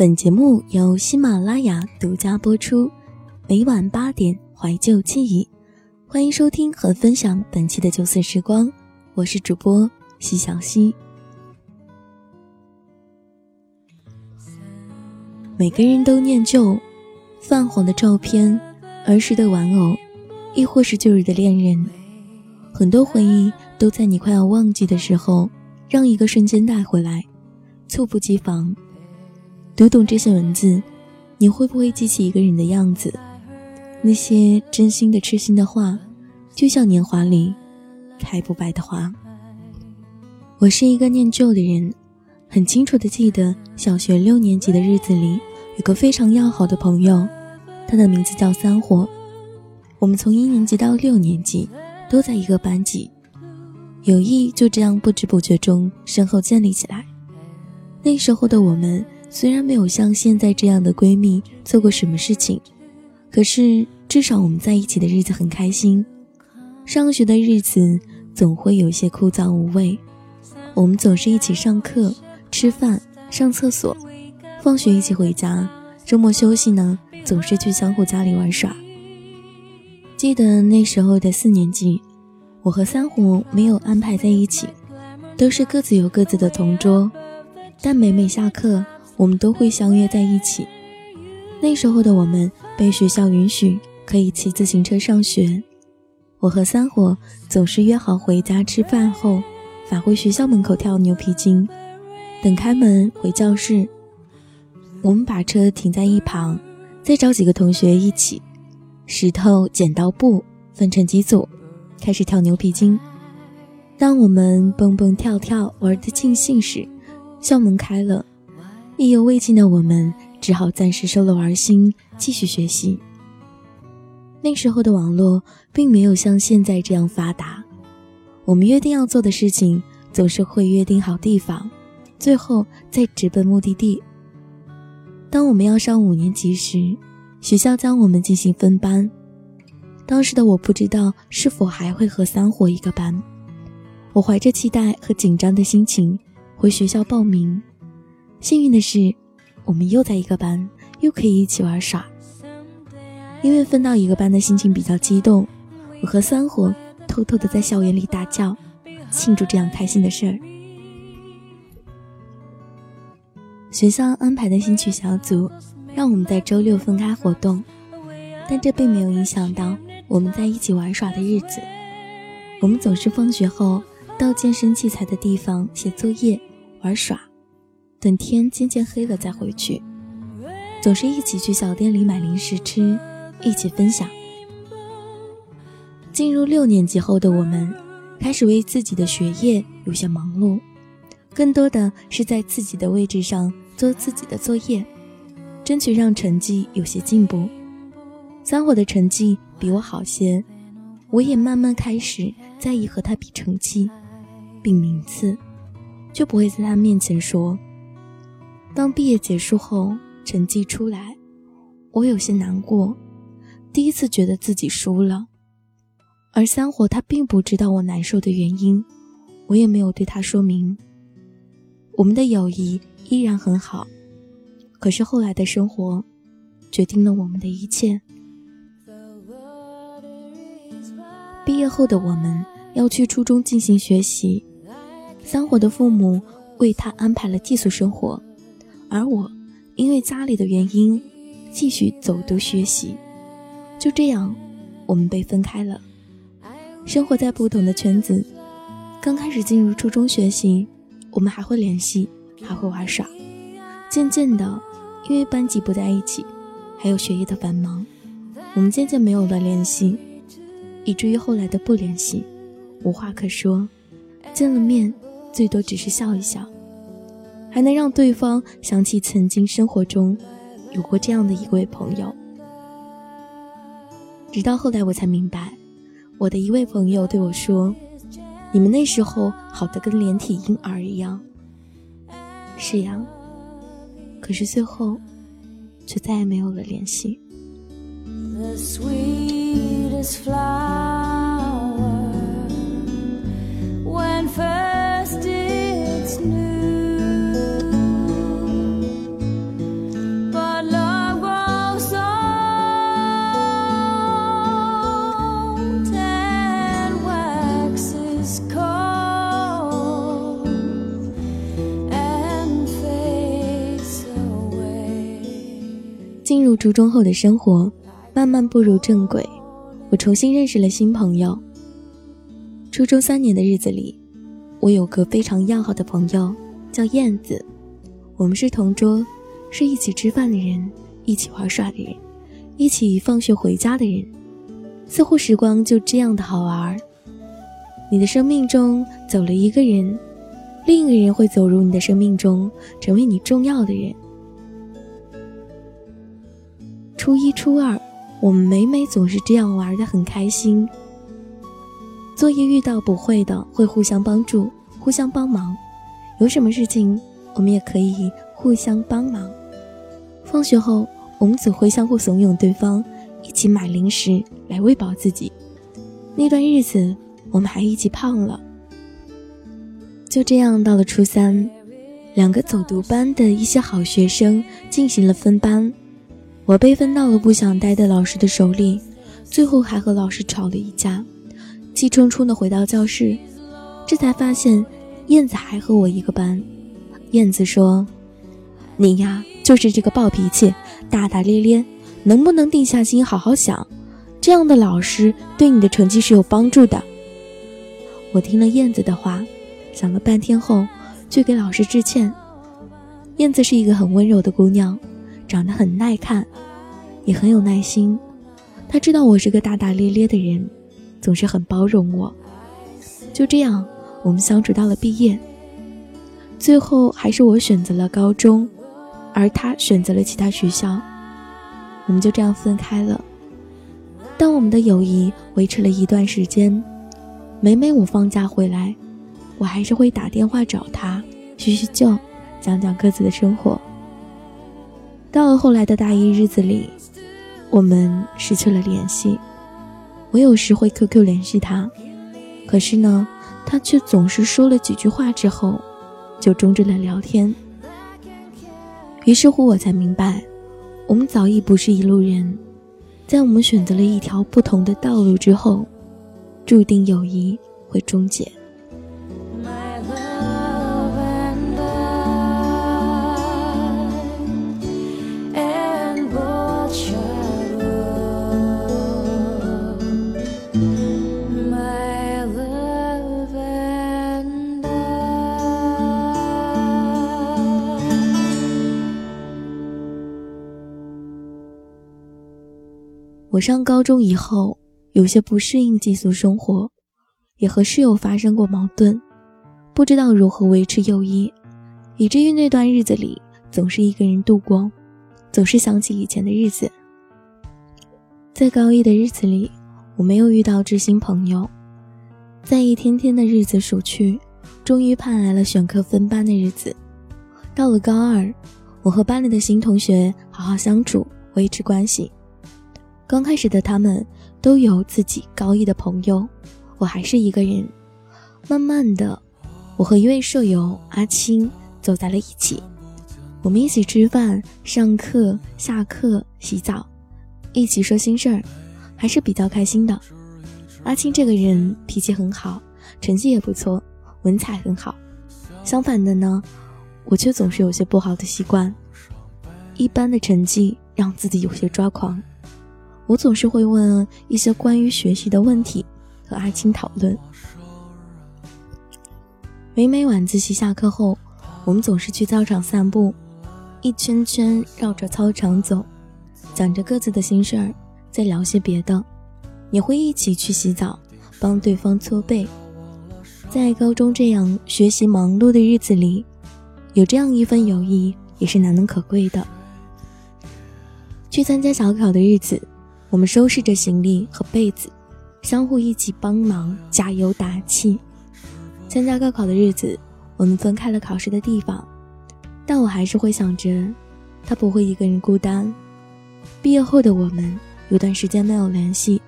本节目由喜马拉雅独家播出，每晚八点怀旧记忆，欢迎收听和分享本期的九色时光，我是主播西小溪。每个人都念旧，泛黄的照片，儿时的玩偶，亦或是旧日的恋人，很多回忆都在你快要忘记的时候，让一个瞬间带回来，猝不及防。读懂这些文字，你会不会记起一个人的样子？那些真心的、痴心的话，就像年华里开不败的花。我是一个念旧的人，很清楚的记得小学六年级的日子里，有个非常要好的朋友，他的名字叫三火。我们从一年级到六年级都在一个班级，友谊就这样不知不觉中深厚建立起来。那时候的我们。虽然没有像现在这样的闺蜜做过什么事情，可是至少我们在一起的日子很开心。上学的日子总会有些枯燥无味，我们总是一起上课、吃饭、上厕所，放学一起回家，周末休息呢，总是去相互家里玩耍。记得那时候的四年级，我和三虎没有安排在一起，都是各自有各自的同桌，但每每下课。我们都会相约在一起。那时候的我们被学校允许可以骑自行车上学。我和三火总是约好回家吃饭后，返回学校门口跳牛皮筋。等开门回教室，我们把车停在一旁，再找几个同学一起，石头剪刀布分成几组，开始跳牛皮筋。当我们蹦蹦跳跳玩得尽兴时，校门开了。意犹未尽的我们只好暂时收了玩心，继续学习。那时候的网络并没有像现在这样发达，我们约定要做的事情总是会约定好地方，最后再直奔目的地。当我们要上五年级时，学校将我们进行分班。当时的我不知道是否还会和三火一个班，我怀着期待和紧张的心情回学校报名。幸运的是，我们又在一个班，又可以一起玩耍。因为分到一个班的心情比较激动，我和三火偷偷的在校园里大叫，庆祝这样开心的事儿。学校安排的兴趣小组让我们在周六分开活动，但这并没有影响到我们在一起玩耍的日子。我们总是放学后到健身器材的地方写作业、玩耍。等天渐渐黑了再回去，总是一起去小店里买零食吃，一起分享。进入六年级后的我们，开始为自己的学业有些忙碌，更多的是在自己的位置上做自己的作业，争取让成绩有些进步。三火的成绩比我好些，我也慢慢开始在意和他比成绩，比名次，就不会在他面前说。当毕业结束后，成绩出来，我有些难过，第一次觉得自己输了。而三火他并不知道我难受的原因，我也没有对他说明。我们的友谊依然很好，可是后来的生活，决定了我们的一切。毕业后的我们要去初中进行学习，三火的父母为他安排了寄宿生活。而我，因为家里的原因，继续走读学习。就这样，我们被分开了，生活在不同的圈子。刚开始进入初中学习，我们还会联系，还会玩耍。渐渐的，因为班级不在一起，还有学业的繁忙，我们渐渐没有了联系，以至于后来的不联系，无话可说，见了面，最多只是笑一笑。还能让对方想起曾经生活中有过这样的一位朋友。直到后来我才明白，我的一位朋友对我说：“你们那时候好的跟连体婴儿一样。”是呀，可是最后却再也没有了联系。进入初中后的生活，慢慢步入正轨，我重新认识了新朋友。初中三年的日子里，我有个非常要好的朋友，叫燕子。我们是同桌，是一起吃饭的人，一起玩耍的人，一起放学回家的人。似乎时光就这样的好玩。你的生命中走了一个人，另一个人会走入你的生命中，成为你重要的人。初一、初二，我们每每总是这样玩的很开心。作业遇到不会的，会互相帮助、互相帮忙；有什么事情，我们也可以互相帮忙。放学后，我们总会相互怂恿对方，一起买零食来喂饱自己。那段日子，我们还一起胖了。就这样，到了初三，两个走读班的一些好学生进行了分班。我被分到了不想待的老师的手里，最后还和老师吵了一架，气冲冲的回到教室，这才发现燕子还和我一个班。燕子说：“你呀，就是这个暴脾气，大大咧咧，能不能定下心好好想？这样的老师对你的成绩是有帮助的。”我听了燕子的话，想了半天后，去给老师致歉。燕子是一个很温柔的姑娘。长得很耐看，也很有耐心。他知道我是个大大咧咧的人，总是很包容我。就这样，我们相处到了毕业。最后还是我选择了高中，而他选择了其他学校。我们就这样分开了。但我们的友谊维持了一段时间。每每我放假回来，我还是会打电话找他叙叙旧，讲讲各自的生活。到了后来的大一日子里，我们失去了联系。我有时会 QQ 联系他，可是呢，他却总是说了几句话之后，就终止了聊天。于是乎，我才明白，我们早已不是一路人。在我们选择了一条不同的道路之后，注定友谊会终结。上高中以后，有些不适应寄宿生活，也和室友发生过矛盾，不知道如何维持友谊，以至于那段日子里总是一个人度过，总是想起以前的日子。在高一的日子里，我没有遇到知心朋友，在一天天的日子数去，终于盼来了选课分班的日子。到了高二，我和班里的新同学好好相处，维持关系。刚开始的他们都有自己高一的朋友，我还是一个人。慢慢的，我和一位舍友阿青走在了一起，我们一起吃饭、上课、下课、洗澡，一起说心事儿，还是比较开心的。阿青这个人脾气很好，成绩也不错，文采很好。相反的呢，我却总是有些不好的习惯，一般的成绩让自己有些抓狂。我总是会问一些关于学习的问题，和阿青讨论。每每晚自习下课后，我们总是去操场散步，一圈圈绕着操场走，讲着各自的心事儿，再聊些别的，也会一起去洗澡，帮对方搓背。在高中这样学习忙碌的日子里，有这样一份友谊也是难能可贵的。去参加小考的日子。我们收拾着行李和被子，相互一起帮忙加油打气。参加高考的日子，我们分开了考试的地方，但我还是会想着，他不会一个人孤单。毕业后的我们有段时间没有联系，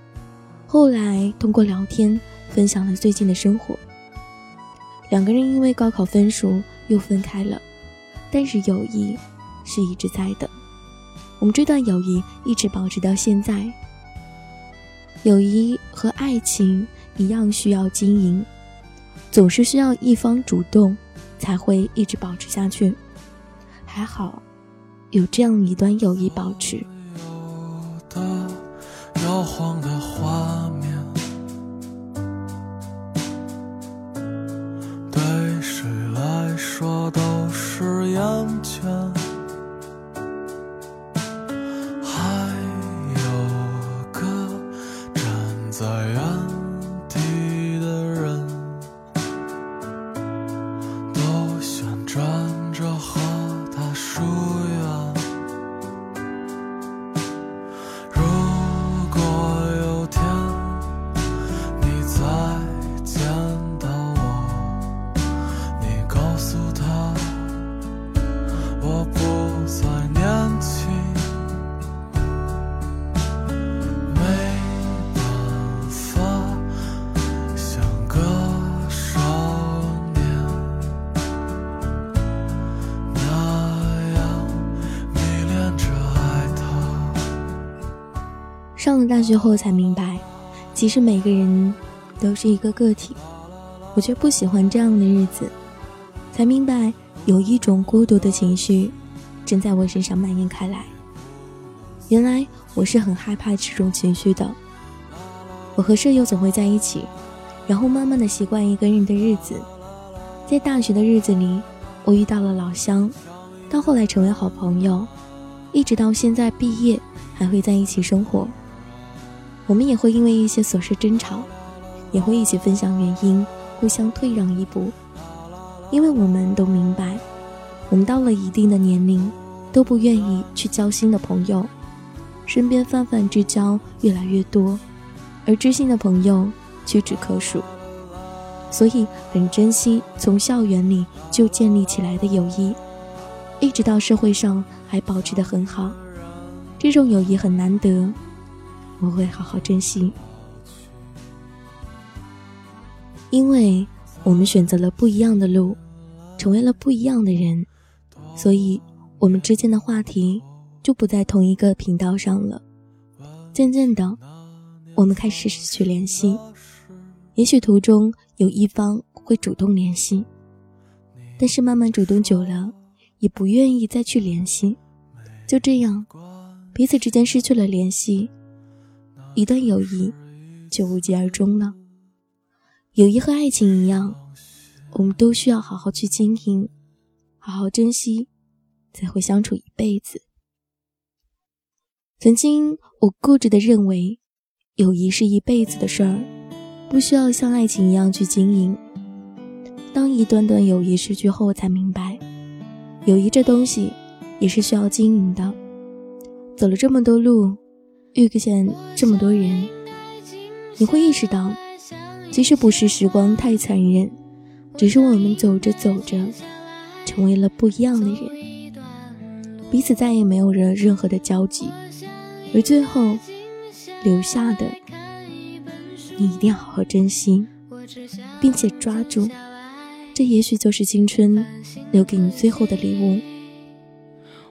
后来通过聊天分享了最近的生活。两个人因为高考分数又分开了，但是友谊是一直在的。我们这段友谊一直保持到现在。友谊和爱情一样需要经营，总是需要一方主动，才会一直保持下去。还好，有这样一段友谊保持。摇晃的画面，对谁来说都是眼了大学后才明白，其实每个人都是一个个体，我却不喜欢这样的日子。才明白，有一种孤独的情绪正在我身上蔓延开来。原来我是很害怕这种情绪的。我和舍友总会在一起，然后慢慢的习惯一个人的日子。在大学的日子里，我遇到了老乡，到后来成为好朋友，一直到现在毕业还会在一起生活。我们也会因为一些琐事争吵，也会一起分享原因，互相退让一步。因为我们都明白，我们到了一定的年龄，都不愿意去交新的朋友，身边泛泛之交越来越多，而知心的朋友屈指可数。所以很珍惜从校园里就建立起来的友谊，一直到社会上还保持得很好。这种友谊很难得，我会好好珍惜，因为我们选择了不一样的路，成为了不一样的人，所以我们之间的话题就不在同一个频道上了。渐渐的，我们开始失去联系，也许途中有一方会主动联系，但是慢慢主动久了，也不愿意再去联系，就这样，彼此之间失去了联系，一段友谊就无疾而终了。友谊和爱情一样，我们都需要好好去经营，好好珍惜，才会相处一辈子。曾经我固执的认为，友谊是一辈子的事儿，不需要像爱情一样去经营。当一段段友谊失去后，才明白，友谊这东西也是需要经营的。走了这么多路，遇见这么多人，你会意识到。其实不是时光太残忍，只是我们走着走着，成为了不一样的人，彼此再也没有了任何的交集，而最后留下的，你一定要好好珍惜，并且抓住，这也许就是青春留给你最后的礼物。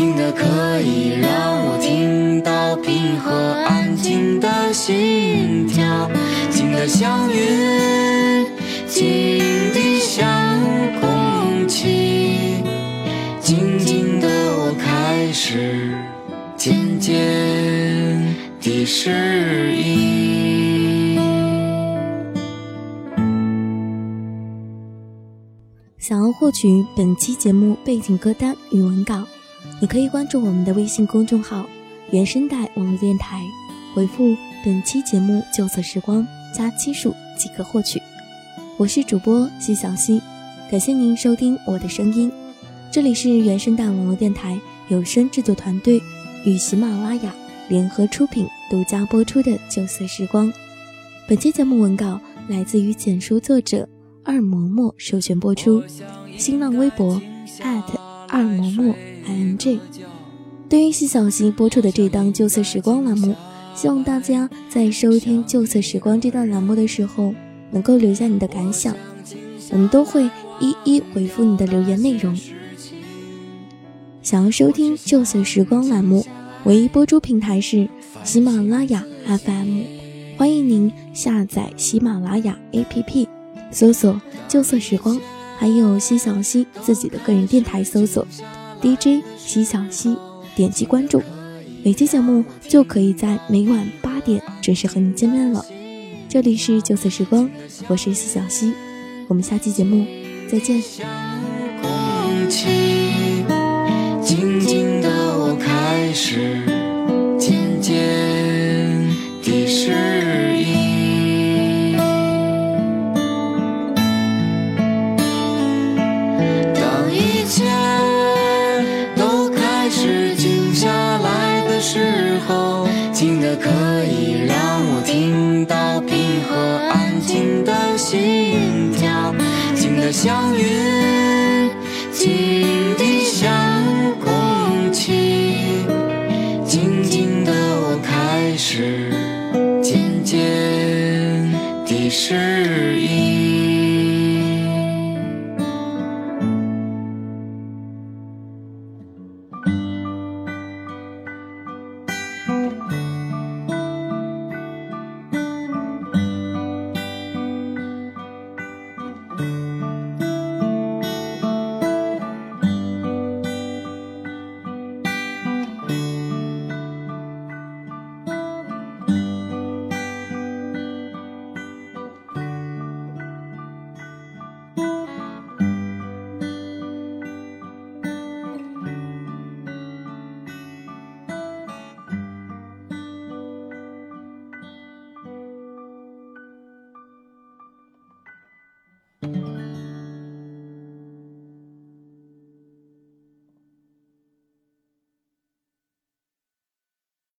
静的可以让我听到平和安静的心跳，静的像云，静的像空气，静静的我开始渐渐地适应。想要获取本期节目背景歌单与文稿。你可以关注我们的微信公众号“原声带网络电台”，回复本期节目“旧色时光”加七数即可获取。我是主播西小溪，感谢您收听我的声音。这里是原声带网络电台有声制作团队与喜马拉雅联合出品、独家播出的《旧色时光》。本期节目文稿来自于简书作者二嬷嬷授权播出。新浪微博艾特二嬷嬷 i n g。对于西小溪播出的这档旧色时光栏目，希望大家在收听旧色时光这档栏目的时候，能够留下你的感想，我们都会一一回复你的留言内容。想要收听旧色时光栏目，唯一播出平台是喜马拉雅 FM，欢迎您下载喜马拉雅 APP，搜索旧色时光，还有西小溪自己的个人电台，搜索 DJ 西小溪。点击关注，每期节目就可以在每晚八点准时和你见面了。这里是九色时光，我是西小溪，我们下期节目再见。静静的我开始祥，云。